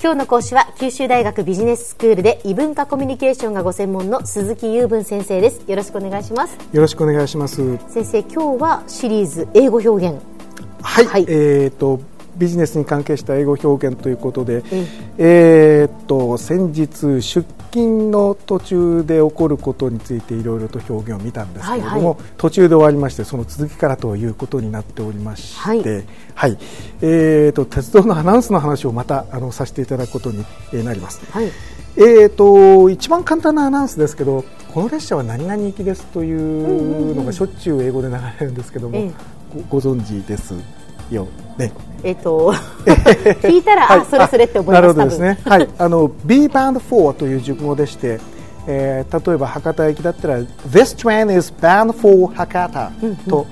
今日の講師は九州大学ビジネススクールで異文化コミュニケーションがご専門の鈴木雄文先生です。よろしくお願いします。よろしくお願いします。先生今日はシリーズ英語表現。はい、はい。えっ、とビジネスに関係した英語表現ということで、ええっ、と先日出勤の途中で起こることについていろいろと表現を見たんですけれども、はいはい。途中で終わりましてその続きからということになっておりまして、はい。はい。えっ、と鉄道のアナウンスの話をまたあのさせていただくことにえーなります。はい。えー、と一番簡単なアナウンスですけどこの列車は何々行きですというのがしょっちゅう英語で流れるんですけども、ご存知です？よ。ね。えっ、と聞いたら、あそれそれって思いますなるほどですね。はい、あの B bound for という熟語でして、えー例えば博多駅だったら This train is bound for 博多と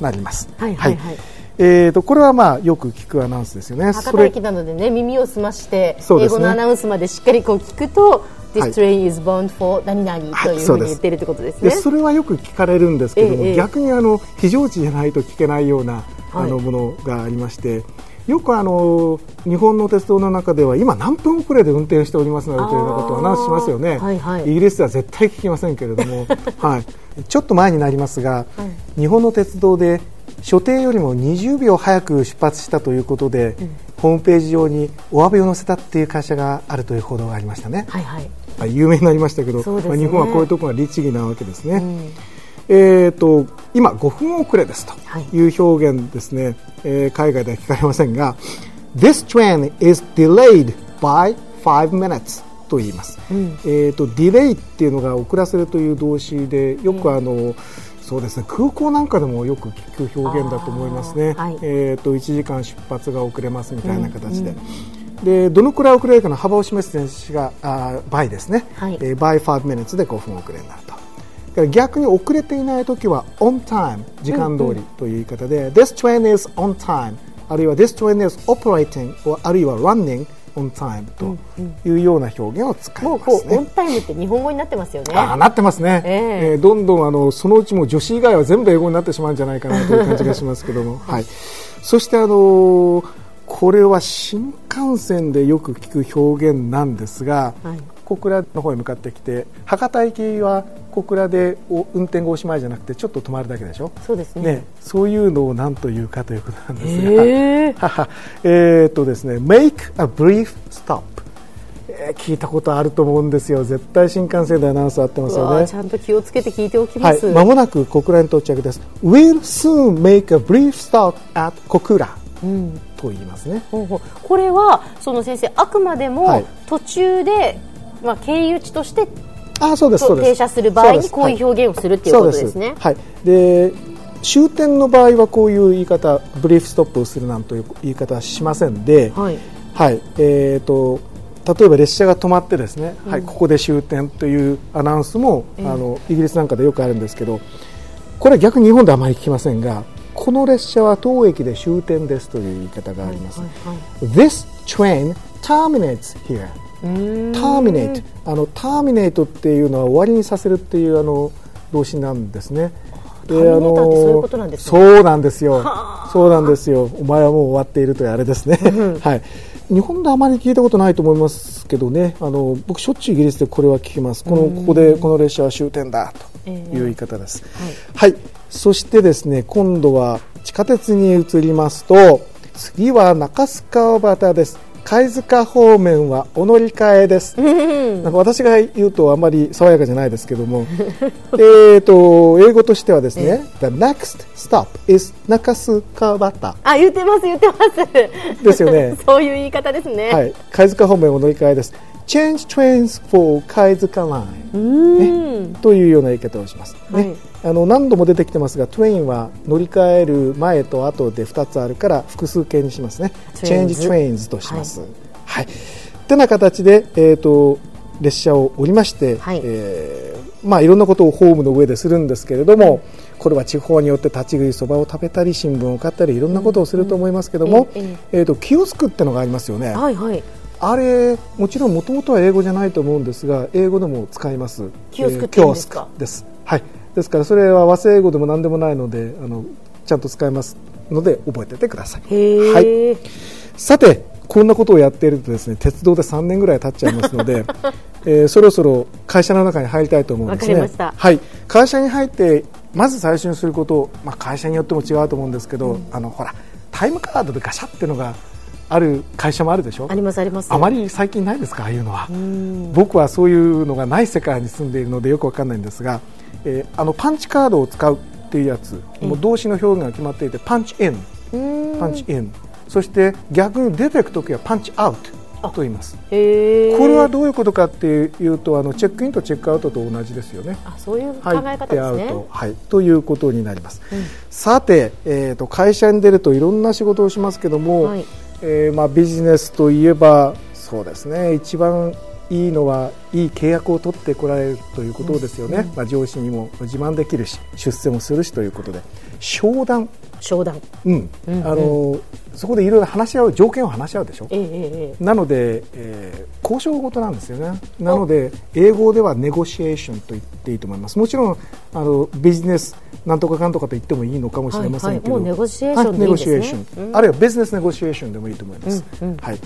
なります。はいはいはい。えー、とこれはまあよく聞くアナウンスですよね。博多駅なのでね耳を澄まして、ね。語のアナウンスまでしっかりこう聞くと、This はい。Train is bound for 何々というふそうに言ってるってことですね。でそれはよく聞かれるんですけども、ええ逆にあの非常時じゃないと聞けないような、はいあのものがありましてよくあの日本の鉄道の中では今何分遅れで運転しておりますのでというようなことをアナウンスしますよね、はいはい。イギリスでは絶対聞きませんけれども、はい、ちょっと前になりますが、日本の鉄道で所定よりも20秒早く出発したということで、ホームページ上にお詫びを載せたっていう会社があるという報道がありましたね。はいはい。はい有名になりましたけど、ね。まあ、日本はこういうところが律儀なわけですね。えー、と今、5分遅れですとい。う表現ですね、えー海外では聞かれませんが This train is delayed by 5 minutes と言います、えー、と delay っていうのが遅らせるという動詞でよくあの、そうですね空港なんかでもよく聞く表現だと思いますね、はい。えー、と1時間出発が遅れますみたいな形で。でどのくらい遅れるかの幅を示す電子があー by ですね、はい。えー by 5 minutes で5分遅れになると逆に遅れていないときは on time 時間通りという言い方で、This train is on time あるいは This train is operating あるいは running on time というような表現を使いもうますね。こうオンタイムって日本語になってますよね。あーなってますね、ええ。えーどんどんあのそのうちも女子以外は全部英語になってしまうんじゃないかなという感じがしますけども、はい、そしてあのーこれは新幹線でよく聞く表現なんですが、はい。小倉の方へ向かってきて博多行きは小倉でお運転がおしまいじゃなくてちょっと止まるだけでしょ？そうですね。ね、そういうのを何というかということなんですが、へーはは えーっとですね、make a brief stop、えー聞いたことあると思うんですよ、絶対新幹線でアナウンスあってますよねち。ゃんと気をつけて聞いておきます。はい、まもなく小倉に到着です。We'll soon make a brief stop at 小倉、と言いますね。ほうほうこれはその先生あくまでもはい途中で、まあ経由地としてあ、そうです、そうです。停車する場合にこういう表現をするっていうことですね。はい、で終点の場合はこういう言い方ブリーフストップをするなんという言い方はしませんで、はい。はい。えー、と例えば列車が止まってですね、はい、ここで終点というアナウンスも、あのイギリスなんかでよくあるんですけどこれは逆に日本ではあまり聞きませんがこの列車は当駅で終点ですという言い方があります。This train terminates here. Terminate あの terminate っていうのは終わりにさせるっていうあの動詞なんですね。で terminator ってそういうことなんですねそうなんですよ。そうなんですよ。お前はもう終わっているというあれですね。はい。日本であまり聞いたことないと思いますけどね。あの僕しょっちゅうイギリスでこれは聞きます。このここでこの列車は終点だという言い方です。はい。そしてですね、今度は地下鉄に移りますと、次は中須川端です。貝塚方面はお乗り換えです。なんか私が言うとあまり爽やかじゃないですけども、えっと英語としてはですね、The next stop is 中須川端あ言ってます言ってます。ですよね そういう言い方ですね。はい、貝塚方面お乗り換えです。Change trains for 貝塚 line、ね、というような言い方をします。ねはいあの何度も出てきてますが、トレインは乗り換える前と後で2つあるから複数形にしますね。Trains Change trains とします。はい。ってな形で、えー、と列車を降りまして、はいえーまあ、いろんなことをホームの上でするんですけれども、これは地方によって立ち食いそばを食べたり新聞を買ったりいろんなことをすると思いますけども、うんうんえー、とキオスクってのがありますよね。はいはい。あれもちろんもともとは英語じゃないと思うんですが英語でも使います。キオスクって言うんですか？です。はい。ですからそれは和製英語でも何でもないのであのちゃんと使いますので覚えててください。へはい。え、さてこんなことをやっているとですね鉄道で3年ぐらい経っちゃいますので、えーそろそろ会社の中に入りたいと思うんですね。はい、会社に入ってまず最初にすること、まあ、会社によっても違うと思うんですけど、あのほらタイムカードでガシャっていうのがある会社もあるでしょ？ありますあります。あまり最近ないですか？ああいうのは。僕はそういうのがない世界に住んでいるのでよくわかんないんですが、えーあのパンチカードを使うっていうやつもう動詞の表現が決まっていてパンチイン。パンチイン。そして逆に出ていくときはパンチアウトと言います。これはどういうことかっていうとあのチェックインとチェックアウトと同じですよね。あそういう考え方ですね。アウト、はい、ということになります、さて、えー、と会社に出るといろんな仕事をしますけども、はいえーまあ、ビジネスといえばそうですね一番いいのはいい契約を取ってこられるということですよね、まあ、上司にも自慢できるし出世もするしということで。商談、商談。うん。あのそこでいろいろ話し合う条件を話し合うでしょ？えええええなので、えー交渉事なんですよね。なので、英語ではネゴシエーションと言っていいと思います。もちろん、あの、ビジネス、なんとかかんとかと言ってもいいのかもしれませんけど。はいはい。もうネゴシエーションネゴシエーション。あるいはビジネスネゴシエーションでもいいと思います。はい。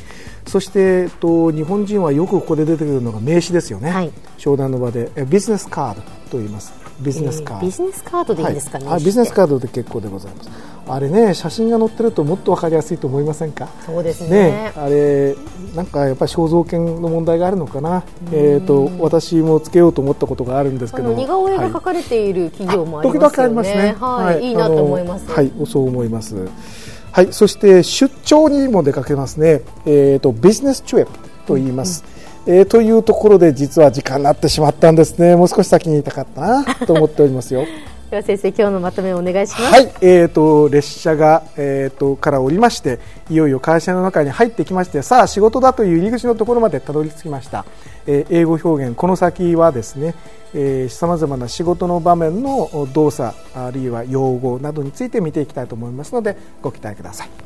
そして、えっと、日本人はよくここで出てくるのが名詞ですよね。はい商談の場で、えビジネスカードと言います。ビジネスカード。ええビジネスカードでいいんですかね、はいあビジネスカードで結構でございますあれね写真が載ってるともっと分かりやすいと思いませんか？そうですねねあれなんかやっぱり肖像権の問題があるのかな？えっ、と私もつけようと思ったことがあるんですけど似顔絵がはい描かれている企業もあり時ますよね。々ありますね。はい、い、いなと思います。はい、そう思います。はい、そして出張にも出かけますね。えっ、とビジネストリップと言います。えーというところで実は時間になってしまったんですね。もう少し先に言いたかったな と思っておりますよ。では先生、今日のまとめをお願いします。はい、えー、と列車が、えー、とから降りましていよいよ会社の中に入ってきましてさあ仕事だという入り口のところまでたどり着きました、えー英語表現この先はですねさまざまな仕事の場面の動作あるいは用語などについて見ていきたいと思いますのでご期待ください